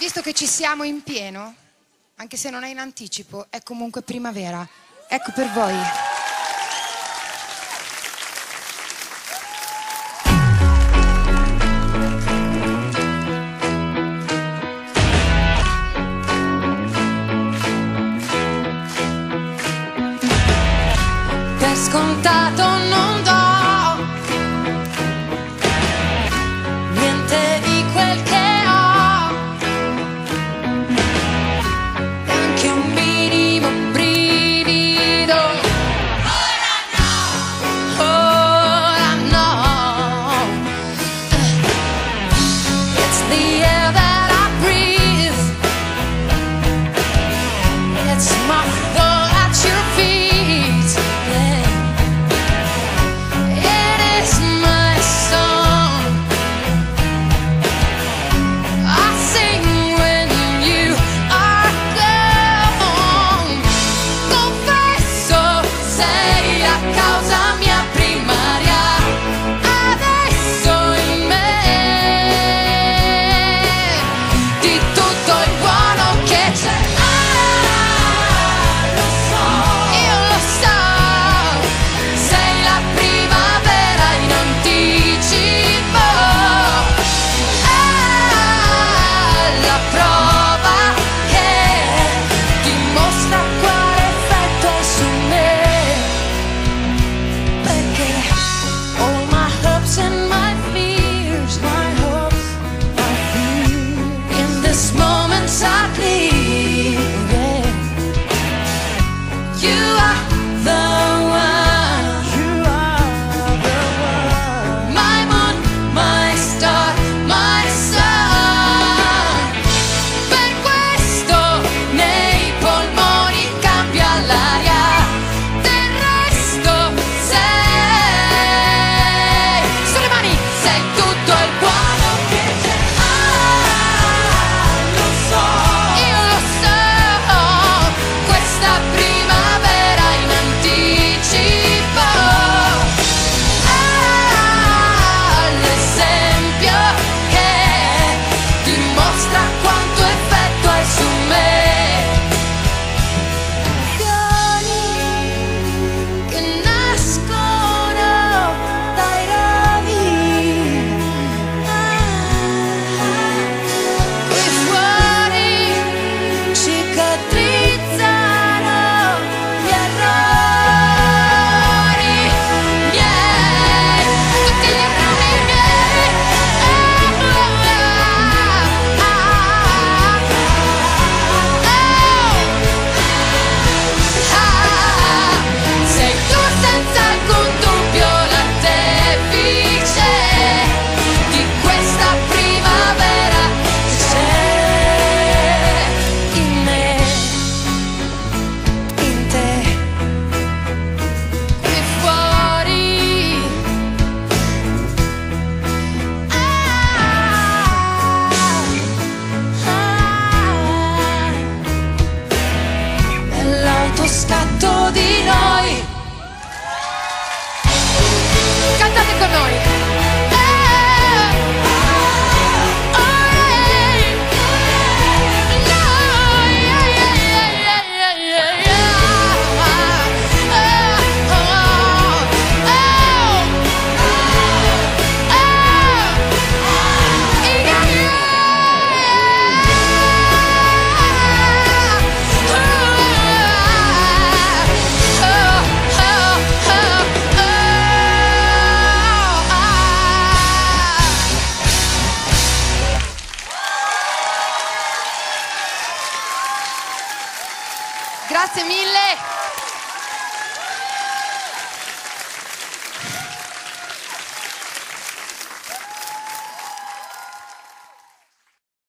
Visto che ci siamo in pieno, anche se non è in anticipo, è comunque primavera. Ecco per voi. Per scontato no. com nós. Grazie mille.